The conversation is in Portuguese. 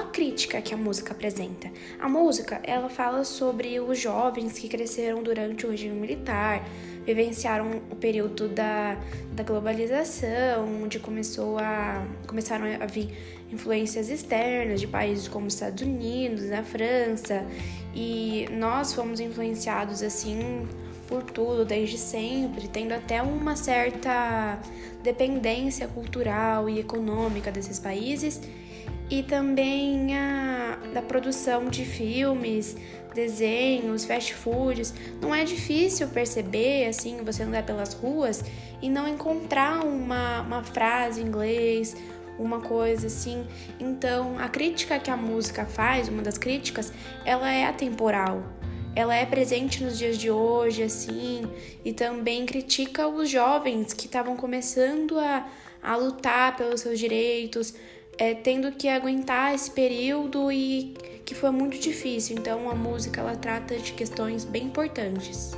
crítica que a música apresenta. A música, ela fala sobre os jovens que cresceram durante o regime militar, vivenciaram o período da, da globalização, onde começou a, começaram a vir influências externas de países como os Estados Unidos, a França, e nós fomos influenciados assim por tudo desde sempre, tendo até uma certa dependência cultural e econômica desses países e também a da produção de filmes, desenhos, fast foods. Não é difícil perceber, assim, você andar pelas ruas e não encontrar uma, uma frase em inglês, uma coisa assim. Então, a crítica que a música faz, uma das críticas, ela é atemporal. Ela é presente nos dias de hoje, assim, e também critica os jovens que estavam começando a, a lutar pelos seus direitos, é, tendo que aguentar esse período e que foi muito difícil. Então, a música ela trata de questões bem importantes.